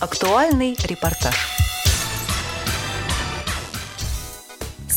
Актуальный репортаж.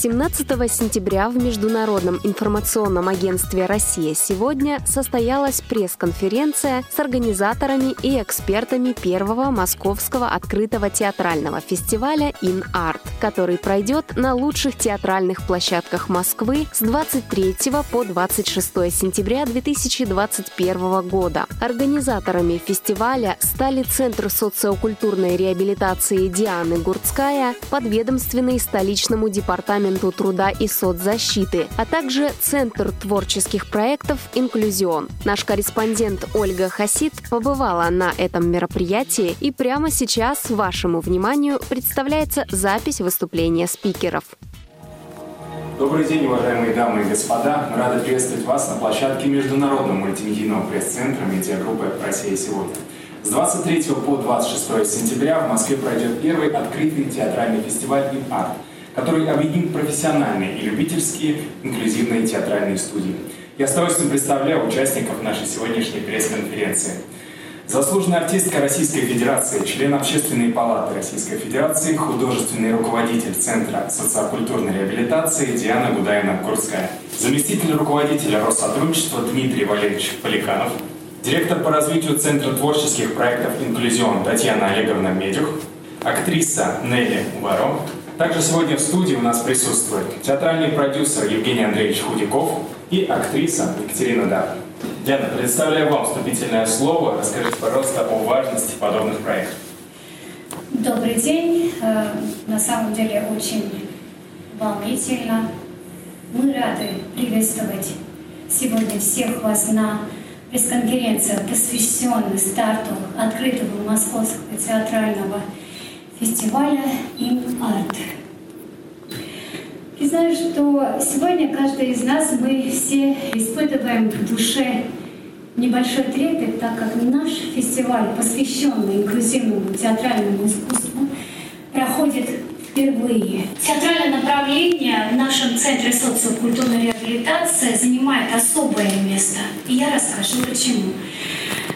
17 сентября в Международном информационном агентстве «Россия сегодня» состоялась пресс-конференция с организаторами и экспертами первого московского открытого театрального фестиваля «In Art», который пройдет на лучших театральных площадках Москвы с 23 по 26 сентября 2021 года. Организаторами фестиваля стали Центр социокультурной реабилитации Дианы Гурцкая, подведомственный столичному департаменту Департаменту труда и соцзащиты, а также Центр творческих проектов «Инклюзион». Наш корреспондент Ольга Хасид побывала на этом мероприятии и прямо сейчас вашему вниманию представляется запись выступления спикеров. Добрый день, уважаемые дамы и господа. Мы рады приветствовать вас на площадке Международного мультимедийного пресс-центра медиагруппы «Россия сегодня». С 23 по 26 сентября в Москве пройдет первый открытый театральный фестиваль «Ин-Арт», который объединит профессиональные и любительские инклюзивные театральные студии. Я с удовольствием представляю участников нашей сегодняшней пресс-конференции. Заслуженная артистка Российской Федерации, член Общественной палаты Российской Федерации, художественный руководитель Центра социокультурной реабилитации Диана Гудаина-Курская, заместитель руководителя Россотрудничества Дмитрий Валерьевич Поликанов, директор по развитию Центра творческих проектов «Инклюзион» Татьяна Олеговна Медюх, актриса Нелли Варо, также сегодня в студии у нас присутствует театральный продюсер Евгений Андреевич Худяков и актриса Екатерина Дар. Диана, предоставляю вам вступительное слово. Расскажите, пожалуйста, о важности подобных проектов. Добрый день. Э, на самом деле очень волнительно. Мы рады приветствовать сегодня всех вас на пресс-конференции, посвященной старту открытого Московского театрального «Им Арт». Признаю, что сегодня каждый из нас, мы все испытываем в душе небольшой трепет, так как наш фестиваль, посвященный инклюзивному театральному искусству, проходит впервые. Театральное направление в нашем Центре социокультурной реабилитации занимает особое место. И я расскажу почему.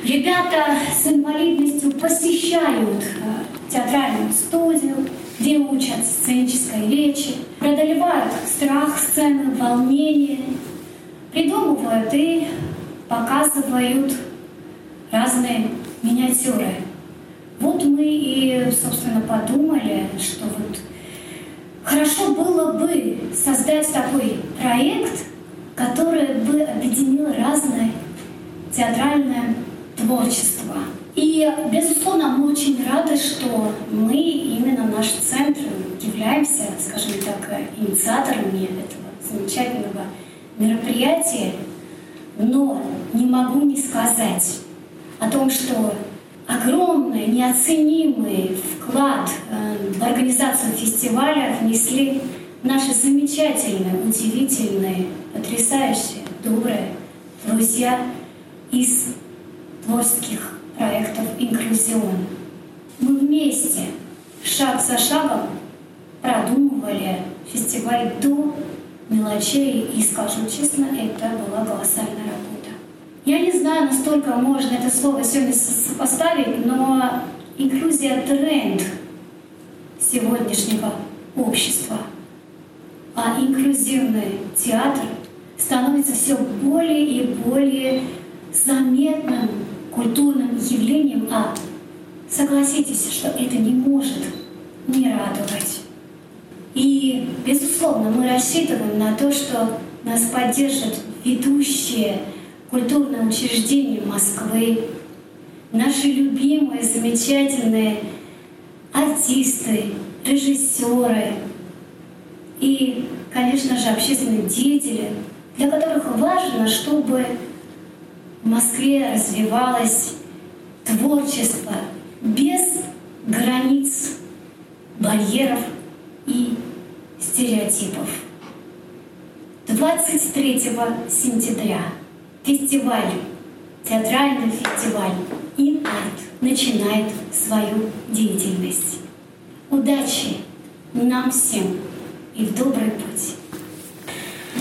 Ребята с инвалидностью посещают э, театральную студию, где учат сценической речи, преодолевают страх сцены, волнение, придумывают и показывают разные миниатюры. Вот мы и, собственно, подумали, что вот хорошо было бы создать такой проект, который бы объединил разное театральное творчества. И, безусловно, мы очень рады, что мы, именно наш центр, являемся, скажем так, инициаторами этого замечательного мероприятия. Но не могу не сказать о том, что огромный, неоценимый вклад э, в организацию фестиваля внесли наши замечательные, удивительные, потрясающие, добрые друзья из творческих проектов «Инклюзион». Мы вместе, шаг за шагом, продумывали фестиваль до мелочей, и, скажу честно, это была колоссальная работа. Я не знаю, настолько можно это слово сегодня сопоставить, но инклюзия — тренд сегодняшнего общества. А инклюзивный театр становится все более и более заметным культурным явлением, а согласитесь, что это не может не радовать. И, безусловно, мы рассчитываем на то, что нас поддержат ведущие культурные учреждения Москвы, наши любимые, замечательные артисты, режиссеры и, конечно же, общественные деятели, для которых важно, чтобы в Москве развивалось творчество без границ, барьеров и стереотипов. 23 сентября фестиваль, театральный фестиваль «Инарт» начинает свою деятельность. Удачи нам всем и в добрый путь!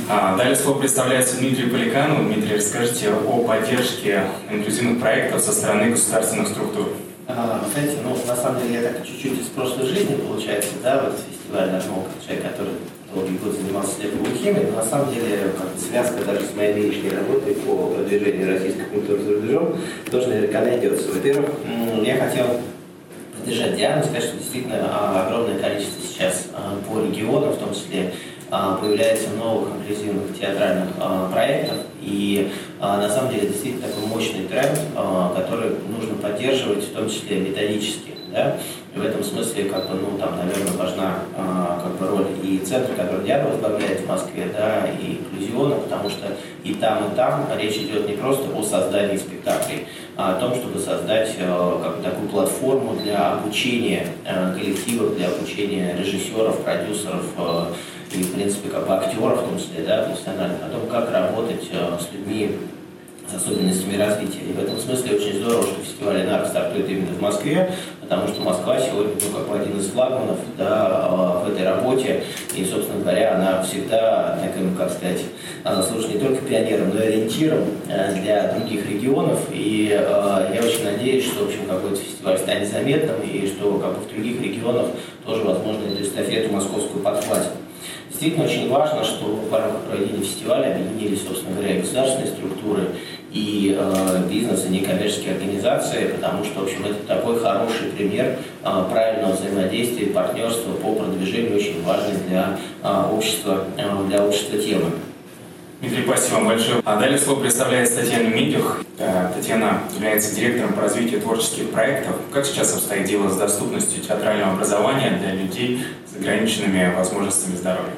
А, далее слово представляется Дмитрию Поликанову. Дмитрий, расскажите о поддержке инклюзивных проектов со стороны государственных структур. А, знаете, ну, на самом деле, я так чуть-чуть из прошлой жизни, получается, да, вот фестиваль «Нажмолка», человек, который долгий год занимался слепоухимией, но на самом деле как связка даже с моей личной работой по продвижению российской культуры за рубежом тоже наверняка найдется. Во-первых, я хотел поддержать Диану, сказать, что действительно а, огромное количество сейчас а, по регионам, в том числе появляется новых инклюзивных театральных проектов. И на самом деле действительно такой мощный тренд, который нужно поддерживать, в том числе методически. Да? И в этом смысле, как бы, ну, там, наверное, важна как бы, роль и центра, который Диана возглавляет в Москве, да, и инклюзиона, потому что и там, и там речь идет не просто о создании спектаклей, а о том, чтобы создать как бы, такую платформу для обучения э, коллективов, для обучения режиссеров, продюсеров, э, и, в принципе, как бы актеров, в том числе, да, профессиональных, о том, как работать э, с людьми с особенностями развития. И в этом смысле очень здорово, что фестиваль Инар стартует именно в Москве, потому что Москва сегодня ну, как бы один из флагманов да, э, в этой работе. И, собственно говоря, она всегда таким, как сказать, она служит не только пионером, но и ориентиром э, для других регионов. И э, я очень надеюсь, что в общем, какой-то фестиваль станет заметным, и что как бы, в других регионах тоже, возможно, эту эстафету московскую подхватит. Действительно очень важно, что в рамках проведения фестиваля объединились, собственно говоря, и государственные структуры, и э, бизнес, и некоммерческие организации, потому что, в общем, это такой хороший пример э, правильного взаимодействия, партнерства по продвижению очень важной для э, общества, э, для общества темы. Дмитрий, спасибо вам большое. А далее слово представляет Татьяна Митюх. Э, Татьяна является директором по развитию творческих проектов. Как сейчас обстоит дело с доступностью театрального образования для людей с ограниченными возможностями здоровья?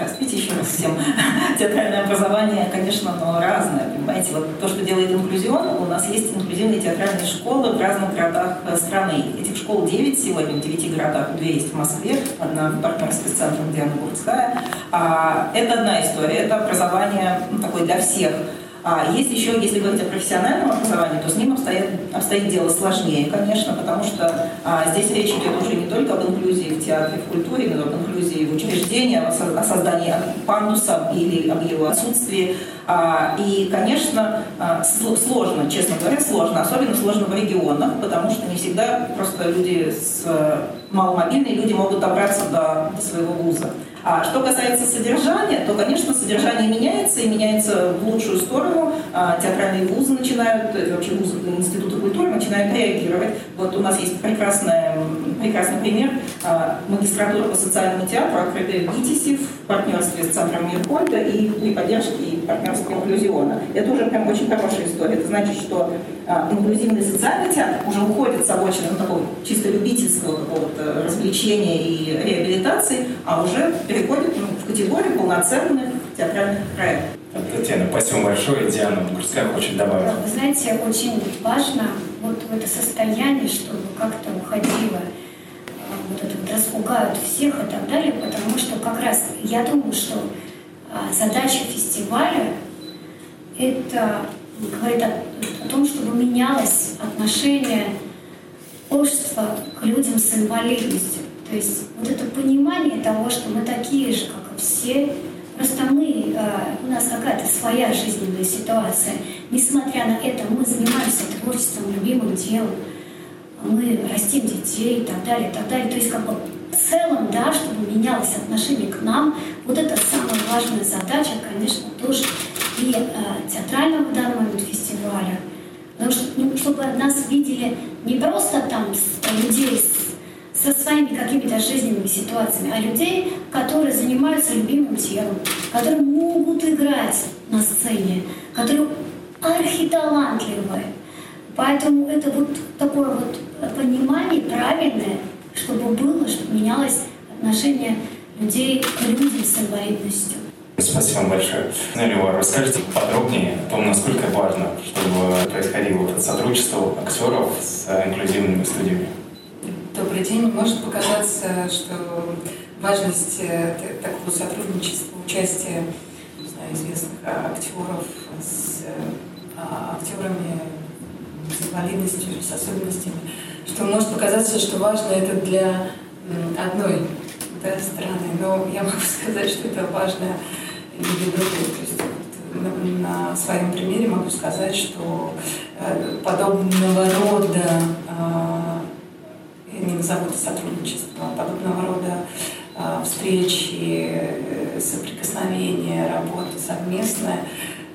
Простите еще раз всем. Театральное образование, конечно, оно разное. Понимаете, вот то, что делает инклюзион, у нас есть инклюзивные театральные школы в разных городах э, страны. Этих школ 9 сегодня, в 9 городах. Две есть в Москве, одна в партнерстве с центром Диана Гурцкая. А, это одна история, это образование ну, такое для всех. А есть еще, если говорить о профессиональном образовании, то с ним обстоит, обстоит дело сложнее, конечно, потому что а, здесь речь идет уже не только об инклюзии в театре, в культуре, но об инклюзии в учреждении, о создании пандуса или об его отсутствии. А, и, конечно, а, сложно, честно говоря, сложно, особенно сложно в регионах, потому что не всегда просто люди с маломобильные люди могут добраться до, до своего вуза. А что касается содержания, то, конечно, содержание меняется и меняется в лучшую сторону. А, театральные вузы начинают, э, вообще вузы Института культуры начинают реагировать. Вот у нас есть прекрасная, прекрасный пример. А, магистратура по социальному театру, открытая в ГИТИСе в партнерстве с Центром Миркольда и при поддержке и партнерства инклюзиона. Это уже прям очень хорошая история. Это значит, что а, инклюзивный социальный театр уже уходит с обочины ну, такого чисто любительского какого-то развлечения и реабилитации, а уже переходит ну, в категорию полноценных театральных проектов. Татьяна, спасибо большое. Диана Бугурская хочет добавить. Вы знаете, очень важно вот в это состояние, чтобы как-то уходило распугают всех и так далее, потому что как раз я думаю, что а, задача фестиваля это говорит о, о том, чтобы менялось отношение общества к людям с инвалидностью. То есть вот это понимание того, что мы такие же, как и все, просто мы, э, у нас какая-то своя жизненная ситуация. Несмотря на это, мы занимаемся творчеством, любимым делом, мы растим детей и так далее, и так далее. То есть как бы в целом, да, чтобы менялось отношение к нам, вот это самая важная задача, конечно, тоже и э, театрального момент фестиваля. Потому что, ну, чтобы нас видели не просто там людей с, со своими какими-то жизненными ситуациями, а людей, которые занимаются любимым делом, которые могут играть на сцене, которые архиталантливые. Поэтому это вот такое вот понимание правильное, чтобы было, чтобы менялось отношение людей к людям с инвалидностью. Спасибо вам большое. Налева, расскажите подробнее о том, насколько важно, чтобы происходило это сотрудничество актеров с инклюзивными студиями. Добрый день. Может показаться, что важность э, такого сотрудничества, участия не знаю, известных актеров с а, актерами с инвалидностью, с особенностями, что может показаться, что важно это для одной да, страны, но я могу сказать, что это важно или другой. То есть на, на своем примере могу сказать, что э, подобного рода позовут сотрудничество, подобного рода а, встречи, э, соприкосновения, работа совместная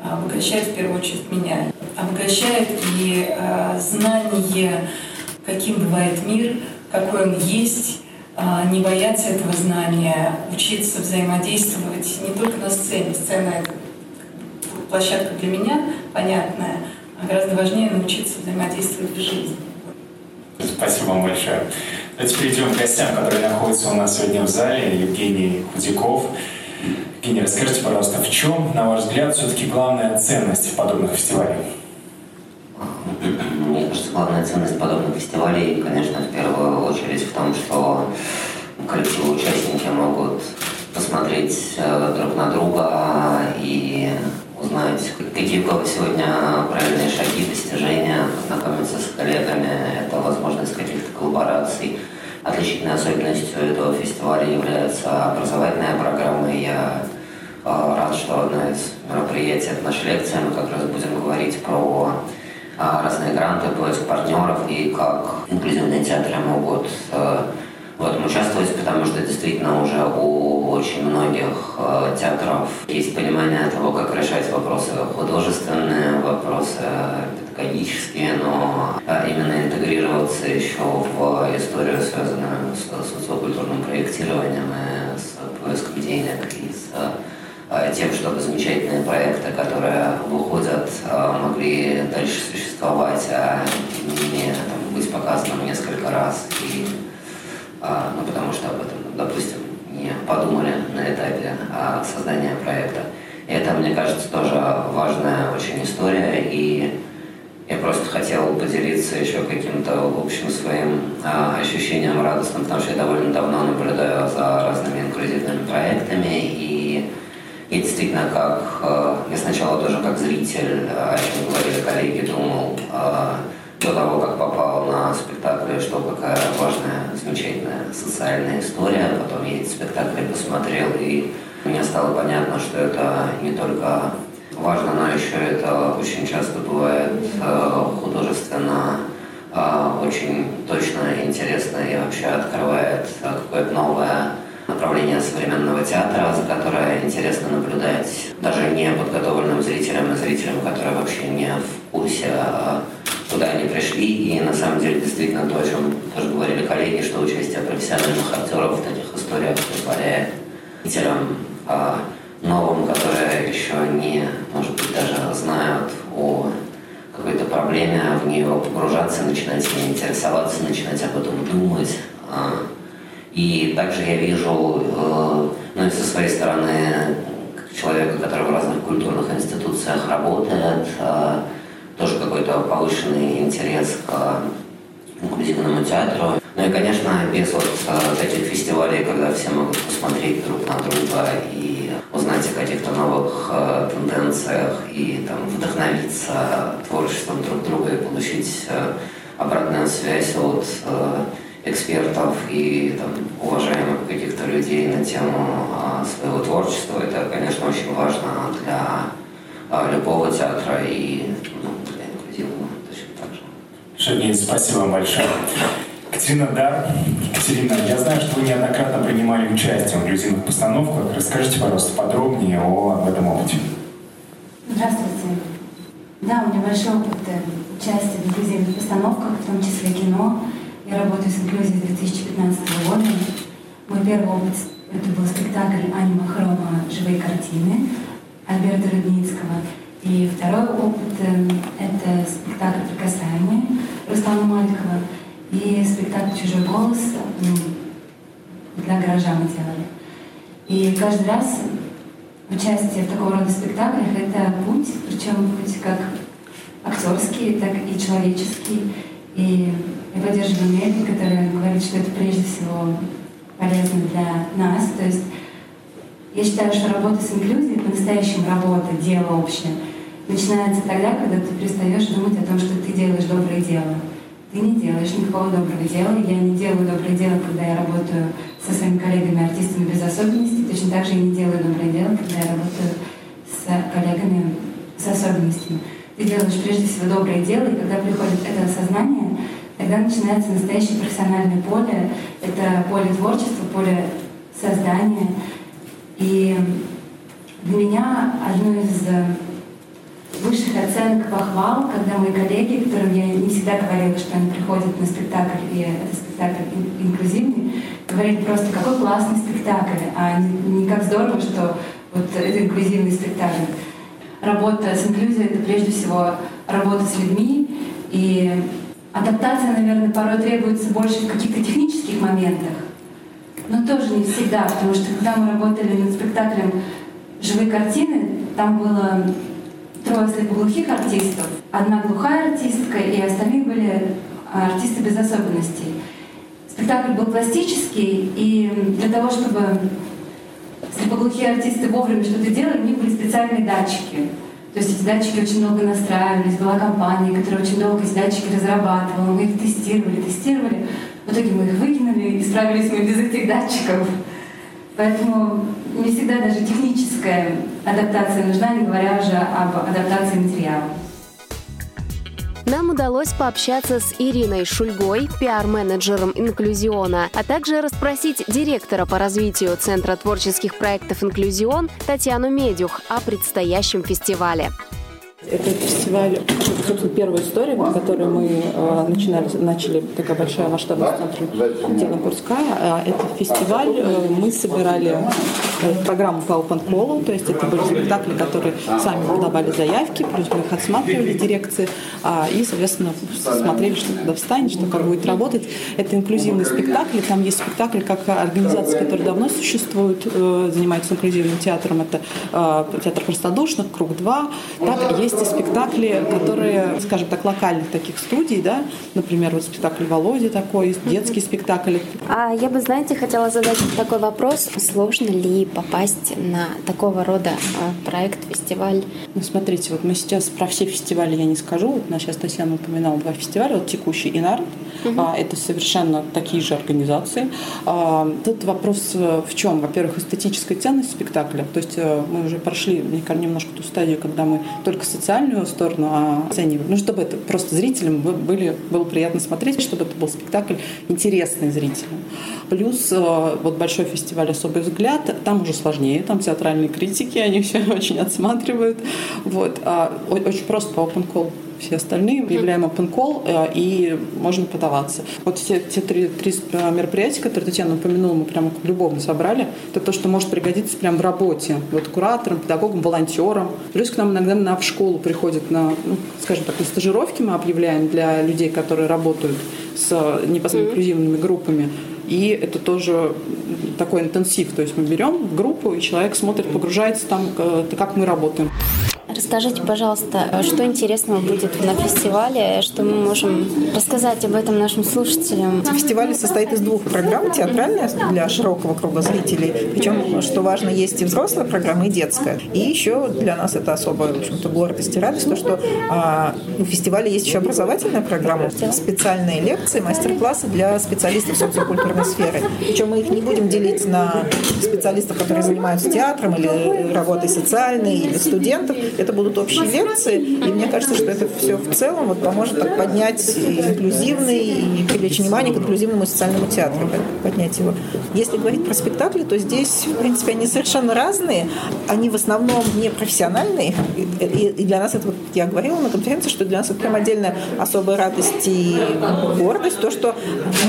обогащает в первую очередь меня. Обогащает и э, знание, каким бывает мир, какой он есть, э, не бояться этого знания, учиться взаимодействовать не только на сцене. Сцена — это площадка для меня понятная, а гораздо важнее научиться взаимодействовать в жизни. Спасибо вам большое. Давайте перейдем к гостям, которые находятся у нас сегодня в зале. Евгений Худяков. Евгений, расскажите, пожалуйста, в чем, на ваш взгляд, все-таки главная ценность подобных фестивалей? Мне кажется, главная ценность подобных фестивалей, конечно, в первую очередь в том, что коллективы участники могут посмотреть э, друг на друга и узнать, какие у кого сегодня правильные шаги, достижения, познакомиться с коллегами, это возможность каких-то коллабораций. Отличительной особенностью этого фестиваля является образовательная программа. Я э, рад, что одно из мероприятий – это наша лекция. Мы как раз будем говорить про разные гранты, поиск партнеров и как инклюзивные театры могут э, в этом участвовать, потому что действительно уже у очень многих э, театров есть понимание того, как решать вопросы художественные, вопросы педагогические, но э, именно интегрироваться еще в историю, связанную с социокультурным проектированием и с поиском денег и с э, тем, чтобы замечательные проекты, которые выходят, э, могли дальше существовать, а не там, быть показанным несколько раз. И а, ну, потому что об этом, допустим, не подумали на этапе а, создания проекта. И это, мне кажется, тоже важная очень история, и я просто хотел поделиться еще каким-то общим своим а, ощущением радостным, потому что я довольно давно наблюдаю за разными инклюзивными проектами, и я действительно как, а, я сначала тоже как зритель, о чем говорили коллеги, думал, а, до того, как попал на спектакль, что какая важная, замечательная социальная история. Потом я эти спектакли посмотрел, и мне стало понятно, что это не только важно, но еще это очень часто бывает э, художественно э, очень точно интересно и вообще открывает э, какое-то новое направление современного театра, за которое интересно наблюдать даже не подготовленным зрителям и зрителям, которые вообще не в курсе а куда они пришли, и на самом деле действительно то, о чем тоже говорили коллеги, что участие профессиональных актеров в таких историях позволяет зрителям а, новым, которые еще не, может быть, даже знают о какой-то проблеме, в нее погружаться, начинать ей интересоваться, начинать об этом думать. И также я вижу, э, ну и со своей стороны, человека, который в разных культурных институциях работает, э, тоже какой-то повышенный интерес к инклюзивному театру. Ну и, конечно, без вот э, таких фестивалей, когда все могут посмотреть друг на друга и узнать о каких-то новых э, тенденциях и там вдохновиться творчеством друг друга и получить обратную связь от экспертов и там, уважаемых каких-то людей на тему э, своего творчества. Это, конечно, очень важно для э, любого театра и ну, Шагин, спасибо вам большое. Катерина Дар. Катерина, я знаю, что вы неоднократно принимали участие в инклюзивных постановках. Расскажите, пожалуйста, подробнее о этом опыте. Здравствуйте. Да, у меня большой опыт э, участия в инклюзивных постановках, в том числе кино. Я работаю с инклюзией с 2015 года. Мой первый опыт — это был спектакль «Анима Хрома. Живые картины» Альберта Рудницкого. И второй опыт э, — это спектакль «Прикасаемые» Руслана Маликова и спектакль «Чужой голос» для гаража мы делали. И каждый раз участие в такого рода спектаклях — это путь, причем путь как актерский, так и человеческий. И я поддерживаю Мельни, которая говорит, что это прежде всего полезно для нас. То есть я считаю, что работа с инклюзией, по-настоящему работа, дело общее — начинается тогда, когда ты перестаешь думать о том, что ты делаешь доброе дело. Ты не делаешь никакого доброго дела. Я не делаю доброе дело, когда я работаю со своими коллегами, артистами без особенностей. Точно так же я не делаю доброе дело, когда я работаю с коллегами с особенностями. Ты делаешь прежде всего доброе дело, и когда приходит это осознание, тогда начинается настоящее профессиональное поле. Это поле творчества, поле создания. И для меня одно из э, высших оценок похвал, когда мои коллеги, которым я не всегда говорила, что они приходят на спектакль, и это спектакль инклюзивный, говорили просто, какой классный спектакль, а не как здорово, что вот это инклюзивный спектакль. Работа с инклюзией — это прежде всего работа с людьми, и адаптация, наверное, порой требуется больше в каких-то технических моментах, но тоже не всегда, потому что когда мы работали над спектаклем «Живые картины», там было трое слепоглухих артистов, одна глухая артистка, и остальные были артисты без особенностей. Спектакль был пластический, и для того, чтобы слепоглухие артисты вовремя что-то делали, у них были специальные датчики. То есть эти датчики очень долго настраивались, была компания, которая очень долго эти датчики разрабатывала, мы их тестировали, тестировали. В итоге мы их выкинули и справились мы без этих датчиков. Поэтому не всегда даже техническая адаптация нужна, не говоря уже об адаптации материала. Нам удалось пообщаться с Ириной Шульгой, пиар-менеджером «Инклюзиона», а также расспросить директора по развитию Центра творческих проектов «Инклюзион» Татьяну Медюх о предстоящем фестивале. Это фестиваль, собственно, первая история, на которой мы э, начинали, начали такая большая масштабная центр Дина Курская. Это фестиваль, э, мы собирали э, программу по open call, то есть это были спектакли, которые сами подавали заявки, плюс мы их отсматривали дирекции, а, и, соответственно, смотрели, что туда встанет, что как будет работать. Это инклюзивный спектакль, там есть спектакли как организации, которые давно существуют, занимаются инклюзивным театром, это театр простодушных, Круг 2, так есть есть и спектакли, которые, скажем так, локальных таких студий, да, например, вот спектакль Володи такой, детский спектакль. А я бы, знаете, хотела задать такой вопрос. Сложно ли попасть на такого рода а, проект, фестиваль? Ну, смотрите, вот мы сейчас про все фестивали я не скажу. Вот нас сейчас Татьяна упоминала два фестиваля. Вот текущий Инарт. Угу. А, это совершенно такие же организации. А, тут вопрос э, в чем? Во-первых, эстетическая ценность спектакля. То есть э, мы уже прошли, мне кажется, немножко ту стадию, когда мы только социальную сторону а оценивали. Ну, чтобы это просто зрителям были, было приятно смотреть, чтобы это был спектакль интересный зрителям. Плюс э, вот большой фестиваль «Особый взгляд», там уже сложнее, там театральные критики, они все очень отсматривают. Вот. А очень просто по open call все остальные объявляем open call, э, и можно подаваться. Вот все те три, три э, мероприятия, которые Татьяна упомянула, мы прямо любому собрали. Это то, что может пригодиться прямо в работе. Вот кураторам, педагогам, волонтерам. Плюс к нам иногда на, в школу приходят на, ну, скажем так, на стажировки мы объявляем для людей, которые работают с непосредственно инклюзивными группами. И это тоже такой интенсив. То есть мы берем группу, и человек смотрит, погружается там, э, как мы работаем. Расскажите, пожалуйста, что интересного будет на фестивале, что мы можем рассказать об этом нашим слушателям? Фестиваль состоит из двух программ. Театральная для широкого круга зрителей. Причем, что важно, есть и взрослая программа, и детская. И еще для нас это особая, в общем-то, гордость и радость, то, что а, у фестиваля есть еще образовательная программа, специальные лекции, мастер-классы для специалистов социокультурной сферы. Причем мы их не будем делить на специалистов, которые занимаются театром или работой социальной, или студентов это будут общие лекции, и мне кажется, что это все в целом вот поможет так поднять инклюзивный и привлечь внимание к инклюзивному и социальному театру, поднять его. Если говорить про спектакли, то здесь, в принципе, они совершенно разные, они в основном не профессиональные, и, и для нас это, вот я говорила на конференции, что для нас это прям отдельная особая радость и гордость, то, что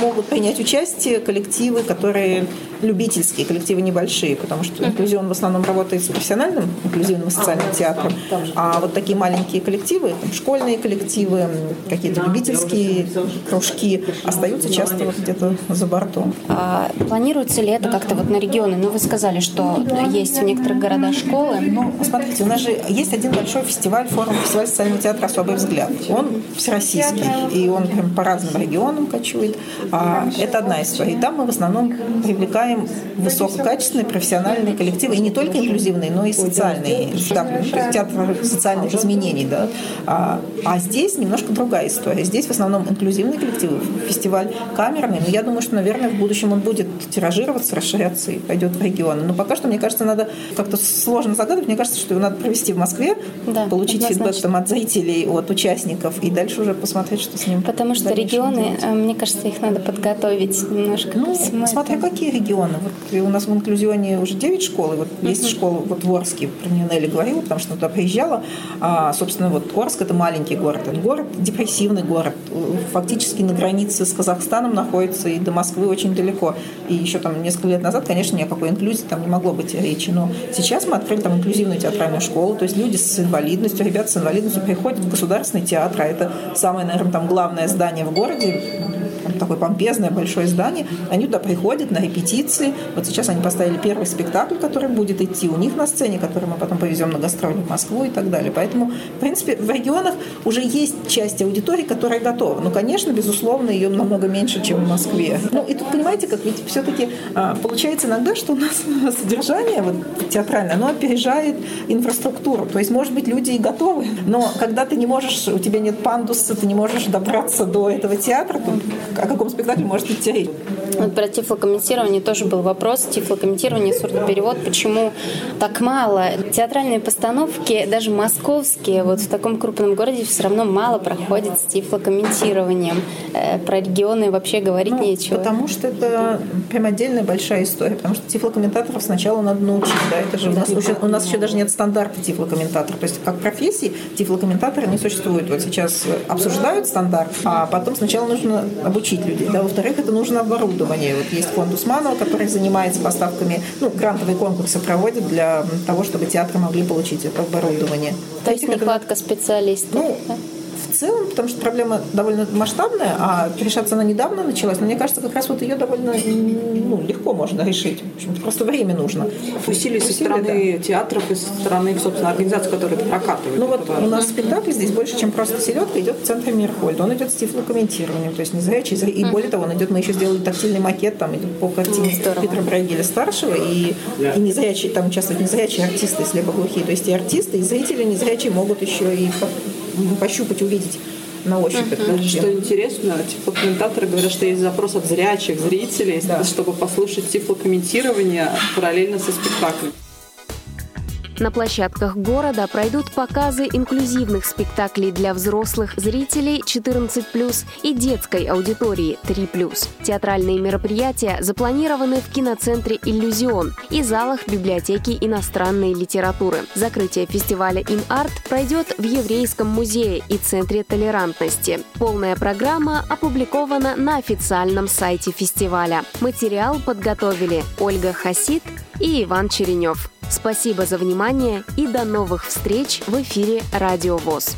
могут принять участие коллективы, которые любительские, коллективы небольшие, потому что инклюзион в основном работает с профессиональным инклюзивным и социальным театром, а вот такие маленькие коллективы, там, школьные коллективы, какие-то любительские кружки остаются часто вот где-то за бортом. А планируется ли это как-то вот на регионы? Ну, вы сказали, что есть в некоторых городах школы. Ну, смотрите, у нас же есть один большой фестиваль, форум фестиваль социального театра «Особый взгляд». Он всероссийский, и он прям по разным регионам кочует. А, это одна история. И там мы в основном привлекаем высококачественные профессиональные коллективы, и не только инклюзивные, но и социальные. Да, театр социальных изменений. Да? А, а здесь немножко другая история. Здесь в основном инклюзивный коллектив, фестиваль камерный, но я думаю, что, наверное, в будущем он будет тиражироваться, расширяться и пойдет в регионы. Но пока что, мне кажется, надо как-то сложно загадывать. Мне кажется, что его надо провести в Москве, да, получить фидбэк там, от зрителей, от участников, и дальше уже посмотреть, что с ним Потому что регионы, делать. Э, мне кажется, их надо подготовить немножко. Ну, смотря какие регионы. Вот у нас в инклюзионе уже 9 школ, и вот uh-huh. есть школа вот в Орске, про нее Нелли говорила, потому что туда приезжала. А, собственно, вот Орск – это маленький город. Это город, депрессивный город. Фактически на границе с Казахстаном находится, и до Москвы очень далеко. И еще там несколько лет назад, конечно, ни о какой инклюзии там не могло быть речи. Но сейчас мы открыли там инклюзивную театральную школу, то есть люди с инвалидностью, ребята с инвалидностью приходят в государственный театр, а это самое, наверное, там главное здание в городе, такое помпезное большое здание. Они туда приходят на репетиции. Вот сейчас они поставили первый спектакль, который будет идти у них на сцене, который мы потом повезем на гастроли в Москву и так далее. Поэтому, в принципе, в регионах уже есть часть аудитории, которая готова. Но, конечно, безусловно, ее намного меньше, чем в Москве. Ну, и тут, понимаете, как ведь все-таки а, получается иногда, что у нас содержание вот, театральное, оно опережает инфраструктуру. То есть, может быть, люди и готовы, но когда ты не можешь, у тебя нет пандуса, ты не можешь добраться до этого театра, то о каком спектакле может идти речь? Вот про тифлокомментирование тоже был вопрос. Тифлокомментирование, сурдоперевод. Почему так мало? Театральные постановки, даже московские, вот в таком крупном городе все равно мало проходят с тифлокомментированием. Э, про регионы вообще говорить ну, нечего. Потому что это прям отдельная большая история. Потому что тифлокомментаторов сначала надо научить. Да? Это же у нас, еще, у нас еще даже нет стандарта тифлокомментатора. То есть как профессии тифлокомментаторы не существуют. Вот сейчас обсуждают стандарт, а потом сначала нужно обучить людей. Да? Во-вторых, это нужно оборудование. Вот есть фонд Усманова, который занимается поставками, ну, грантовые конкурсы проводит для того, чтобы театры могли получить это оборудование. То есть нехватка специалистов? Ну, в целом, потому что проблема довольно масштабная, а решаться она недавно началась, но мне кажется, как раз вот ее довольно ну, легко можно решить. В общем, просто время нужно. Усилия со стороны да. театров и со стороны, собственно, организаций, которые прокатывают. Ну вот у нас спектакль здесь больше, чем просто селедка, идет в центре Мирхольд. Он идет с тифлокомментированием, то есть не зрячий, и более того, он идет, мы еще сделали тактильный макет, там идет по картине Здорово. Петра Брагеля старшего, и, и незрячие, там участвуют незрячие артисты, слепоглухие, то есть и артисты, и зрители незрячие могут еще и пощупать, увидеть на ощупь. Uh-huh. Что интересно, тифлокомментаторы говорят, что есть запрос от зрячих зрителей, да. чтобы послушать тифлокомментирование параллельно со спектаклем. На площадках города пройдут показы инклюзивных спектаклей для взрослых зрителей 14+, и детской аудитории 3+. Театральные мероприятия запланированы в киноцентре «Иллюзион» и залах библиотеки иностранной литературы. Закрытие фестиваля «Ин-Арт» пройдет в Еврейском музее и Центре толерантности. Полная программа опубликована на официальном сайте фестиваля. Материал подготовили Ольга Хасид и Иван Черенев. Спасибо за внимание и до новых встреч в эфире «Радио ВОЗ».